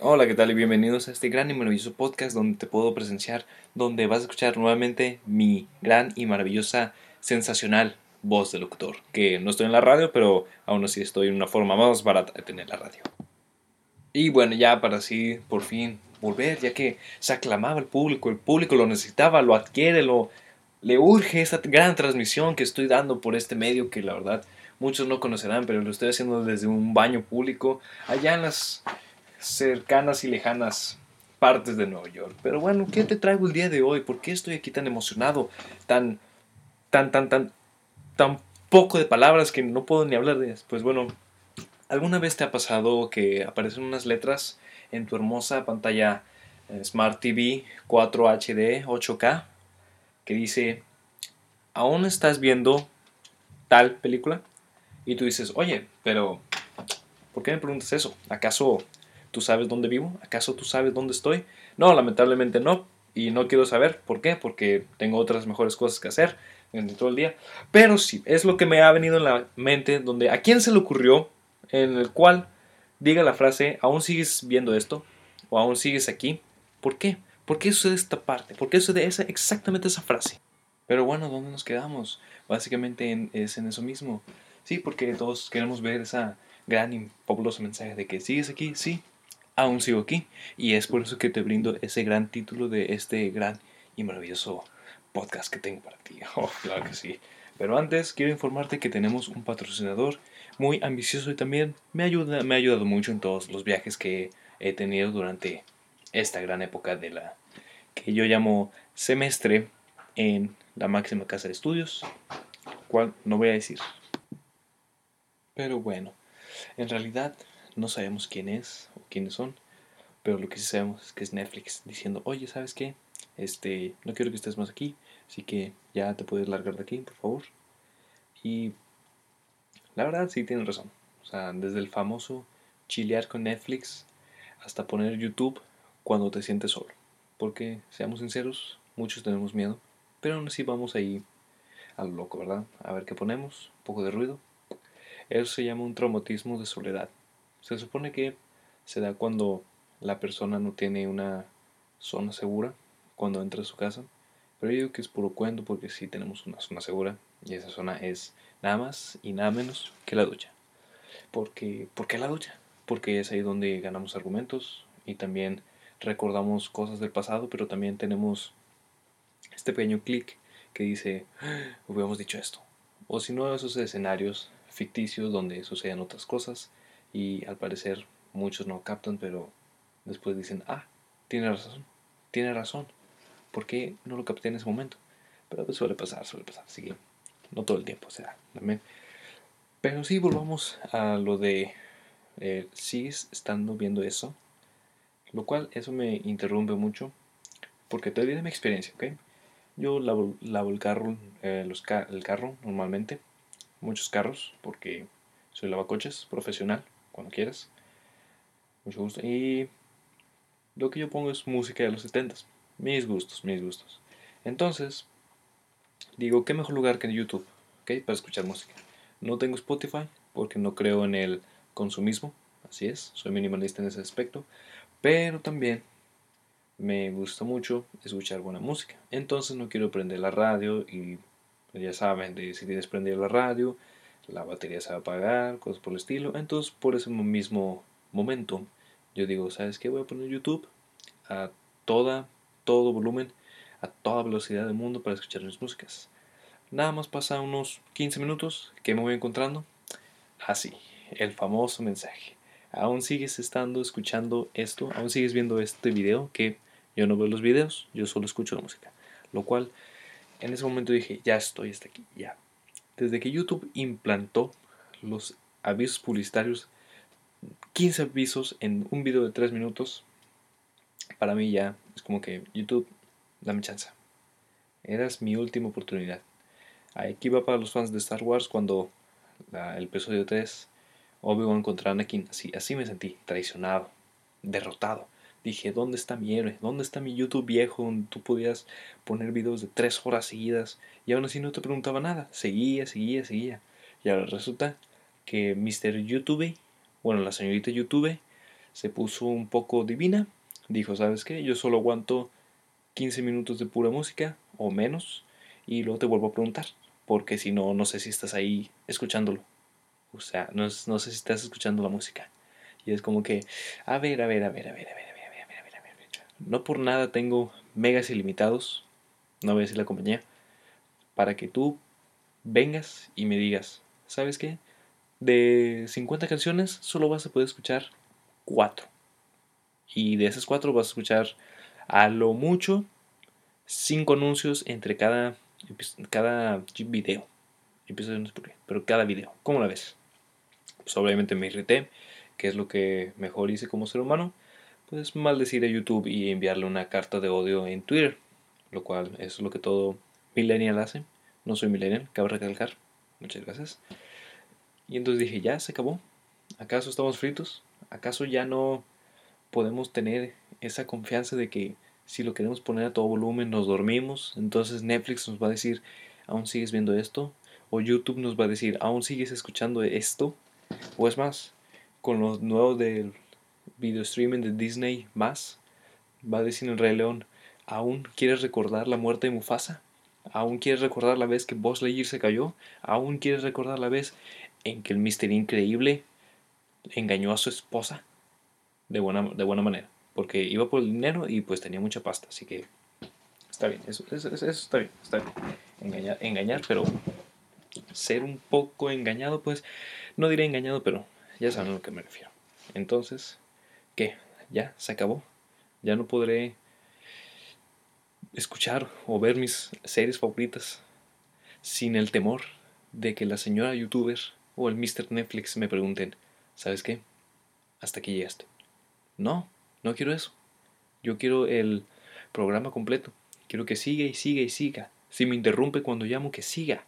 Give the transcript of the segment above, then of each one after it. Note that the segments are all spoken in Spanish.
Hola, ¿qué tal? Y bienvenidos a este gran y maravilloso podcast donde te puedo presenciar, donde vas a escuchar nuevamente mi gran y maravillosa, sensacional voz de locutor. Que no estoy en la radio, pero aún así estoy en una forma más barata de tener la radio. Y bueno, ya para así por fin volver, ya que se aclamaba el público, el público lo necesitaba, lo adquiere, lo le urge esta gran transmisión que estoy dando por este medio que la verdad muchos no conocerán, pero lo estoy haciendo desde un baño público allá en las cercanas y lejanas partes de Nueva York. Pero bueno, ¿qué te traigo el día de hoy? ¿Por qué estoy aquí tan emocionado? Tan, tan, tan, tan, tan poco de palabras que no puedo ni hablar de ellas. Pues bueno, ¿alguna vez te ha pasado que aparecen unas letras en tu hermosa pantalla eh, Smart TV 4 HD 8K que dice, ¿aún estás viendo tal película? Y tú dices, oye, pero ¿por qué me preguntas eso? ¿Acaso ¿Tú sabes dónde vivo? ¿Acaso tú sabes dónde estoy? No, lamentablemente no. Y no quiero saber por qué, porque tengo otras mejores cosas que hacer en todo el día. Pero sí, es lo que me ha venido en la mente, donde a quién se le ocurrió, en el cual diga la frase, ¿aún sigues viendo esto? ¿O aún sigues aquí? ¿Por qué? ¿Por qué sucede esta parte? ¿Por qué sucede esa, exactamente esa frase? Pero bueno, ¿dónde nos quedamos? Básicamente es en eso mismo. Sí, porque todos queremos ver esa gran y populoso mensaje de que sigues aquí, sí, aún sigo aquí. Y es por eso que te brindo ese gran título de este gran y maravilloso podcast que tengo para ti. Oh, claro que sí. Pero antes quiero informarte que tenemos un patrocinador muy ambicioso y también me, ayuda, me ha ayudado mucho en todos los viajes que he tenido durante esta gran época de la que yo llamo semestre en la máxima casa de estudios, cual no voy a decir. Pero bueno, en realidad no sabemos quién es o quiénes son, pero lo que sí sabemos es que es Netflix diciendo, oye, ¿sabes qué? Este, no quiero que estés más aquí, así que ya te puedes largar de aquí, por favor. Y la verdad sí tienen razón. O sea, desde el famoso chilear con Netflix hasta poner YouTube cuando te sientes solo. Porque, seamos sinceros, muchos tenemos miedo, pero aún así vamos ahí a lo loco, ¿verdad? A ver qué ponemos, un poco de ruido. Eso se llama un traumatismo de soledad. Se supone que se da cuando la persona no tiene una zona segura cuando entra a su casa. Pero yo digo que es puro cuento porque sí tenemos una zona segura y esa zona es nada más y nada menos que la ducha. Porque, ¿Por qué la ducha? Porque es ahí donde ganamos argumentos y también recordamos cosas del pasado, pero también tenemos este pequeño clic que dice, ah, hubiéramos dicho esto. O si no, esos escenarios ficticios donde suceden otras cosas y al parecer muchos no captan, pero después dicen, ah, tiene razón, tiene razón, ¿por qué no lo capté en ese momento? Pero pues suele pasar, suele pasar, así que no todo el tiempo, o también. Pero sí, volvamos a lo de, eh, sigues estando viendo eso, lo cual eso me interrumpe mucho, porque te de mi experiencia, ¿ok? Yo lavo, lavo el carro, eh, los el carro normalmente, muchos carros, porque soy lavacoches profesional, cuando quieras. Mucho gusto. Y lo que yo pongo es música de los 70 Mis gustos, mis gustos. Entonces, digo, ¿qué mejor lugar que YouTube? ¿Ok? Para escuchar música. No tengo Spotify porque no creo en el consumismo. Así es, soy minimalista en ese aspecto. Pero también me gusta mucho escuchar buena música. Entonces no quiero prender la radio y ya saben, si tienes prender la radio, la batería se va a apagar, cosas por el estilo. Entonces, por ese mismo momento, yo digo, ¿sabes qué? Voy a poner YouTube a toda, todo volumen, a toda velocidad del mundo para escuchar mis músicas. Nada más pasa unos 15 minutos que me voy encontrando. Así, el famoso mensaje. Aún sigues estando escuchando esto, aún sigues viendo este video que yo no veo los videos, yo solo escucho la música. Lo cual, en ese momento dije, ya estoy hasta aquí, ya, desde que YouTube implantó los avisos publicitarios, 15 avisos en un video de 3 minutos, para mí ya es como que YouTube, dame chance. Eras mi última oportunidad. Aquí va para los fans de Star Wars cuando el episodio 3 Obi-Wan contra Anakin, así, así me sentí, traicionado, derrotado. Dije, ¿dónde está mi héroe? ¿Dónde está mi YouTube viejo donde tú podías poner videos de tres horas seguidas y aún así no te preguntaba nada? Seguía, seguía, seguía. Y ahora resulta que Mr. YouTube, bueno, la señorita YouTube, se puso un poco divina. Dijo, ¿sabes qué? Yo solo aguanto 15 minutos de pura música o menos y luego te vuelvo a preguntar, porque si no, no sé si estás ahí escuchándolo. O sea, no, no sé si estás escuchando la música. Y es como que, a ver, a ver, a ver, a ver, a ver, No por nada tengo megas ilimitados, no voy a decir la compañía, para que tú vengas y me digas, ¿sabes qué? De 50 canciones solo vas a poder escuchar 4. Y de esas 4 vas a escuchar a lo mucho 5 anuncios entre cada, cada video. Pero cada video. ¿Cómo la ves? Pues obviamente me irrité, que es lo que mejor hice como ser humano. Pues maldecir a YouTube y enviarle una carta de odio en Twitter. Lo cual es lo que todo millennial hace. No soy millennial, cabe recalcar. Muchas gracias. Y entonces dije, ya se acabó. ¿Acaso estamos fritos? ¿Acaso ya no podemos tener esa confianza de que si lo queremos poner a todo volumen nos dormimos? Entonces Netflix nos va a decir, ¿aún sigues viendo esto? O YouTube nos va a decir, ¿aún sigues escuchando esto? O es más, con los nuevos del video streaming de Disney más, va a decir el Rey León, ¿aún quieres recordar la muerte de Mufasa? ¿Aún quieres recordar la vez que Buzz Lightyear se cayó? ¿Aún quieres recordar la vez en que el Mister Increíble engañó a su esposa? De buena, de buena manera. Porque iba por el dinero y pues tenía mucha pasta. Así que está bien. Eso, eso, eso está bien. Está bien. Engañar, engañar, pero ser un poco engañado, pues no diré engañado, pero ya saben a lo que me refiero. Entonces, ¿Ya? ¿Se acabó? ¿Ya no podré escuchar o ver mis series favoritas sin el temor de que la señora youtuber o el Mr. Netflix me pregunten, ¿sabes qué? Hasta aquí llegaste. No, no quiero eso. Yo quiero el programa completo. Quiero que siga y siga y siga. Si me interrumpe cuando llamo, que siga.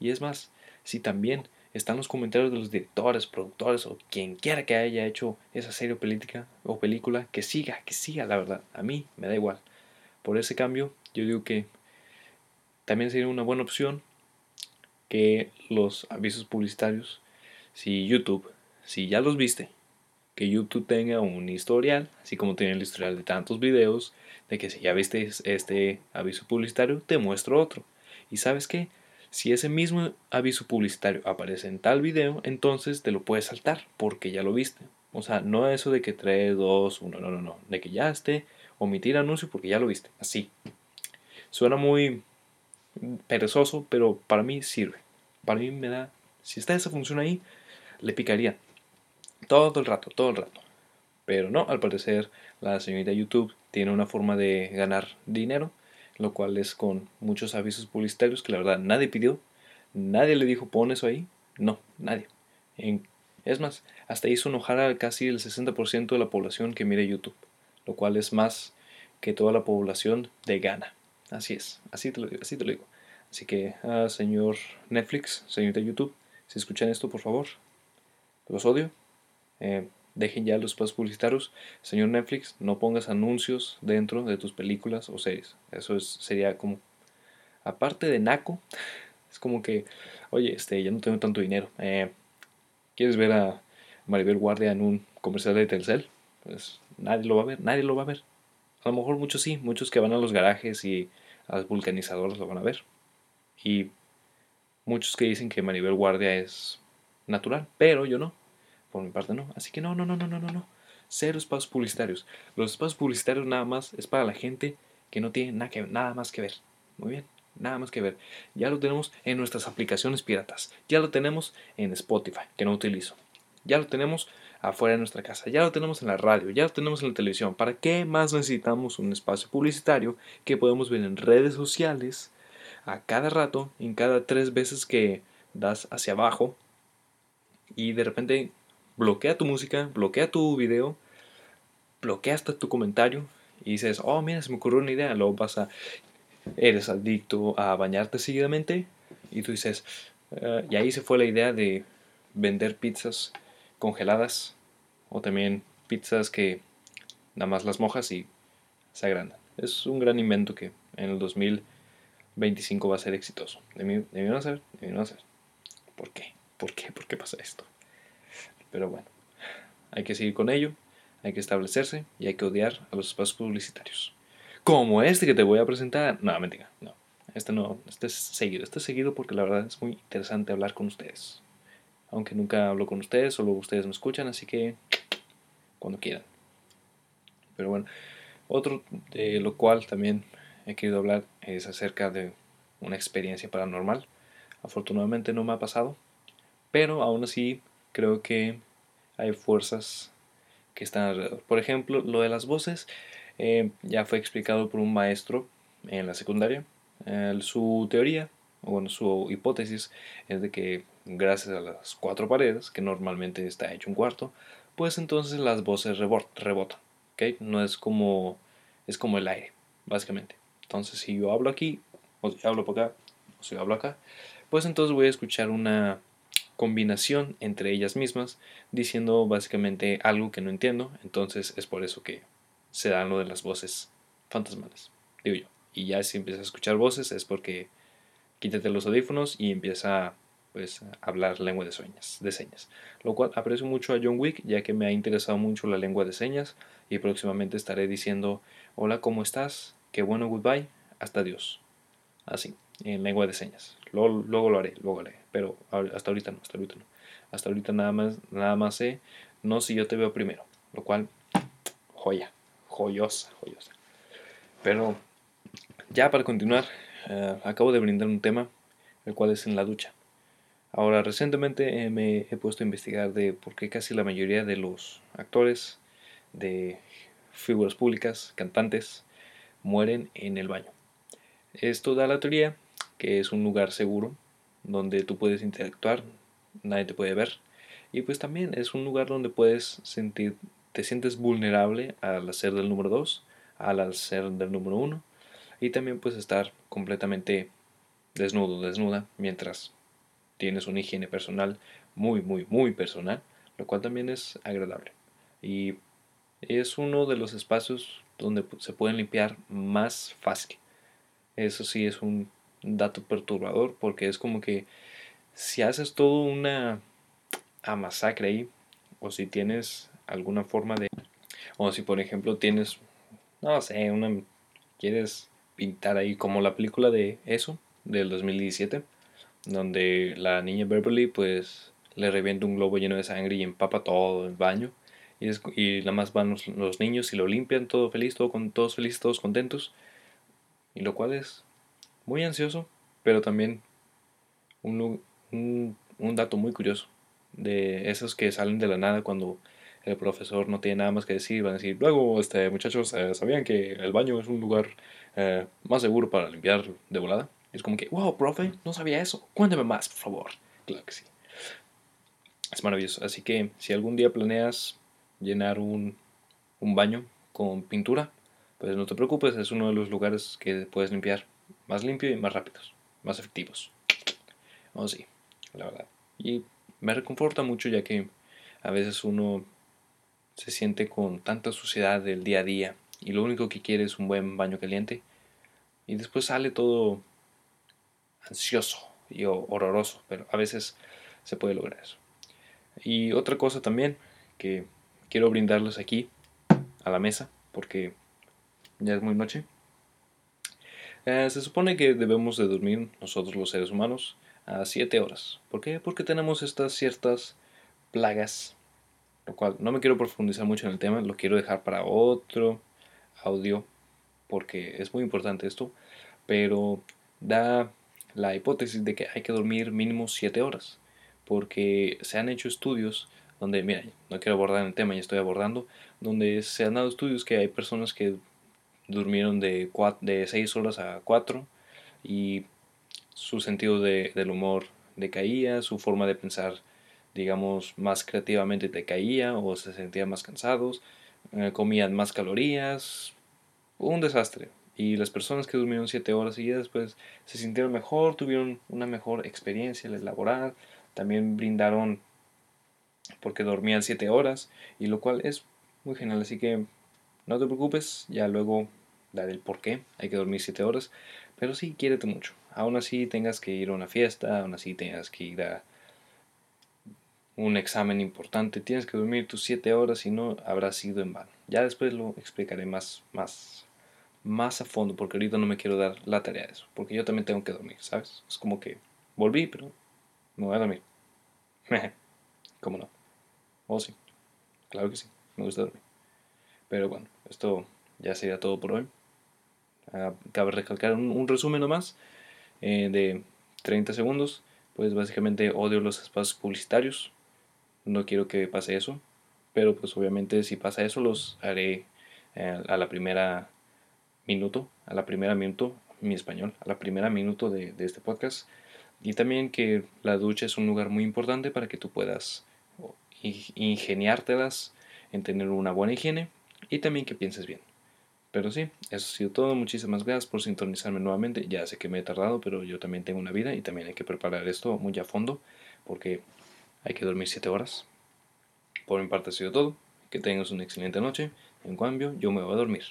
Y es más, si también están los comentarios de los directores, productores o quien quiera que haya hecho esa serie política o película, que siga, que siga, la verdad. A mí me da igual por ese cambio, yo digo que también sería una buena opción que los avisos publicitarios, si YouTube, si ya los viste, que YouTube tenga un historial, así como tiene el historial de tantos videos, de que si ya viste este aviso publicitario, te muestro otro. Y sabes qué? Si ese mismo aviso publicitario aparece en tal video, entonces te lo puedes saltar porque ya lo viste. O sea, no eso de que 3, 2, 1, no, no, no. De que ya esté omitir anuncio porque ya lo viste. Así. Suena muy perezoso, pero para mí sirve. Para mí me da... Si está esa función ahí, le picaría. Todo el rato, todo el rato. Pero no, al parecer la señorita YouTube tiene una forma de ganar dinero, lo cual es con muchos avisos publicitarios que la verdad nadie pidió. Nadie le dijo pon eso ahí. No, nadie. es más, hasta hizo enojar a casi el 60% de la población que mire YouTube lo cual es más que toda la población de Ghana. Así es, así te lo digo. Así, te lo digo. así que, ah, señor Netflix, señor de YouTube, si escuchan esto, por favor, los odio. Eh, dejen ya los espacios publicitarios. Señor Netflix, no pongas anuncios dentro de tus películas o series. Eso es, sería como, aparte de naco, es como que, oye, este, ya no tengo tanto dinero. Eh, ¿Quieres ver a Maribel Guardia en un comercial de Telcel? Pues nadie lo va a ver, nadie lo va a ver. A lo mejor muchos sí, muchos que van a los garajes y a los vulcanizadores lo van a ver. Y muchos que dicen que Maribel Guardia es natural, pero yo no. Por mi parte no. Así que no, no, no, no, no, no, no. Cero espacios publicitarios. Los espacios publicitarios nada más es para la gente que no tiene nada, que, nada más que ver. Muy bien, nada más que ver. Ya lo tenemos en nuestras aplicaciones piratas. Ya lo tenemos en Spotify, que no utilizo. Ya lo tenemos afuera de nuestra casa. Ya lo tenemos en la radio, ya lo tenemos en la televisión. ¿Para qué más necesitamos un espacio publicitario que podemos ver en redes sociales a cada rato, en cada tres veces que das hacia abajo y de repente bloquea tu música, bloquea tu video, bloquea hasta tu comentario y dices, oh, mira, se me ocurrió una idea. Luego vas a, eres adicto a bañarte seguidamente y tú dices, eh", y ahí se fue la idea de vender pizzas congeladas o también pizzas que nada más las mojas y se agrandan. Es un gran invento que en el 2025 va a ser exitoso. Debieron hacer, debieron hacer. ¿Por qué? ¿Por qué? ¿Por qué pasa esto? Pero bueno, hay que seguir con ello. hay que establecerse y hay que odiar a los espacios publicitarios. Como este que te voy a presentar. No, mentira, no. Este no, este es seguido. Este es seguido porque la verdad es muy interesante hablar con ustedes. Aunque nunca hablo con ustedes, solo ustedes me escuchan, así que cuando quieran. Pero bueno, otro de lo cual también he querido hablar es acerca de una experiencia paranormal. Afortunadamente no me ha pasado, pero aún así creo que hay fuerzas que están alrededor. Por ejemplo, lo de las voces eh, ya fue explicado por un maestro en la secundaria. su teoría, o bueno, su hipótesis es de que gracias a las cuatro paredes, que normalmente está hecho un cuarto, pues entonces las voces rebotan. ¿okay? No es como, es como el aire, básicamente. Entonces, si yo hablo aquí, o si hablo por acá, o si hablo acá, pues entonces voy a escuchar una combinación entre ellas mismas diciendo básicamente algo que no entiendo. Entonces es por eso que se dan lo de las voces fantasmales, digo yo. Y ya si empiezas a escuchar voces es porque quítate los audífonos y empieza pues a hablar lengua de de señas. Lo cual aprecio mucho a John Wick ya que me ha interesado mucho la lengua de señas y próximamente estaré diciendo hola, ¿cómo estás? Qué bueno, goodbye, hasta Dios. Así, en lengua de señas. Luego, lo haré, luego lo haré, pero hasta ahorita no, hasta ahorita no. Hasta ahorita nada más, nada más sé, no si yo te veo primero, lo cual, joya, joyosa, joyosa. Pero ya para continuar, eh, acabo de brindar un tema, el cual es en la ducha. Ahora, recientemente me he puesto a investigar de por qué casi la mayoría de los actores de figuras públicas, cantantes, mueren en el baño. Esto da la teoría que es un lugar seguro donde tú puedes interactuar, nadie te puede ver. Y pues también es un lugar donde puedes sentir, te sientes vulnerable al ser del número 2, al ser del número 1. Y también puedes estar completamente desnudo, desnuda, mientras tienes una higiene personal muy, muy, muy personal, lo cual también es agradable. Y es uno de los espacios donde se pueden limpiar más fácil. Eso sí es un dato perturbador porque es como que si haces todo una masacre ahí o si tienes alguna forma de o si por ejemplo tienes no sé, una quieres pintar ahí como la película de eso del 2017 donde la niña Beverly pues le revienta un globo lleno de sangre y empapa todo el baño y, y nada más van los, niños y lo limpian todo feliz, todo con, todos felices, todos contentos y lo cual es muy ansioso pero también un, un, un dato muy curioso de esos que salen de la nada cuando el profesor no tiene nada más que decir, van a decir, luego, este, muchachos, eh, ¿sabían que el baño es un lugar eh, más seguro para limpiar de volada? Es como que, wow, profe, no sabía eso. Cuéntame más, por favor. Claro que sí. Es maravilloso. Así que si algún día planeas llenar un, un baño con pintura, pues no te preocupes, es uno de los lugares que puedes limpiar más limpio y más rápidos, más efectivos. Oh, sí, la verdad. Y me reconforta mucho ya que a veces uno se siente con tanta suciedad del día a día y lo único que quiere es un buen baño caliente y después sale todo ansioso y horroroso, pero a veces se puede lograr eso. Y otra cosa también que quiero brindarles aquí a la mesa, porque ya es muy noche. Eh, se supone que debemos de dormir nosotros los seres humanos a 7 horas. ¿Por qué? Porque tenemos estas ciertas plagas, lo cual no me quiero profundizar mucho en el tema, lo quiero dejar para otro audio, porque es muy importante esto, pero da la hipótesis de que hay que dormir mínimo 7 horas, porque se han hecho estudios donde, mira, no quiero abordar el tema, ya estoy abordando, donde se han dado estudios que hay personas que durmieron de, de 6 horas a 4 y su sentido de, del humor decaía, su forma de pensar, digamos, más creativamente decaía o se sentían más cansados, eh, comían más calorías, un desastre, y las personas que durmieron 7 horas seguidas después se sintieron mejor, tuvieron una mejor experiencia laboral, también brindaron porque dormían 7 horas y lo cual es muy genial, así que no te preocupes, ya luego daré el por qué hay que dormir 7 horas, pero sí, quiérete mucho. Aún así tengas que ir a una fiesta, aún así tengas que ir a un examen importante, tienes que dormir tus 7 horas y no habrá sido en vano. Ya después lo explicaré más, más, más a fondo, porque ahorita no me quiero dar la tarea de eso, porque yo también tengo que dormir, ¿sabes? Es como que volví, pero me voy a dormir. ¿Cómo no? Oh, sí. Claro que sí, me gusta dormir. Pero bueno, esto ya sería todo por hoy. Ah, cabe recalcar un, resumen nomás eh, de 30 segundos. Pues básicamente odio los espacios publicitarios. No quiero que pase eso. Pero pues obviamente si pasa eso los haré eh, a la primera minuto. A la primera minuto, mi español. A la primera minuto de, de este podcast. Y también que la ducha es un lugar muy importante para que tú puedas ingeniártelas en tener una buena higiene y también que pienses bien. Pero sí, eso ha sido todo. Muchísimas gracias por sintonizarme nuevamente. Ya sé que me he tardado, pero yo también tengo una vida y también hay que preparar esto muy a fondo porque hay que dormir 7 horas. Por mi parte ha sido todo. Que tengas una excelente noche. En cambio, yo me voy a dormir.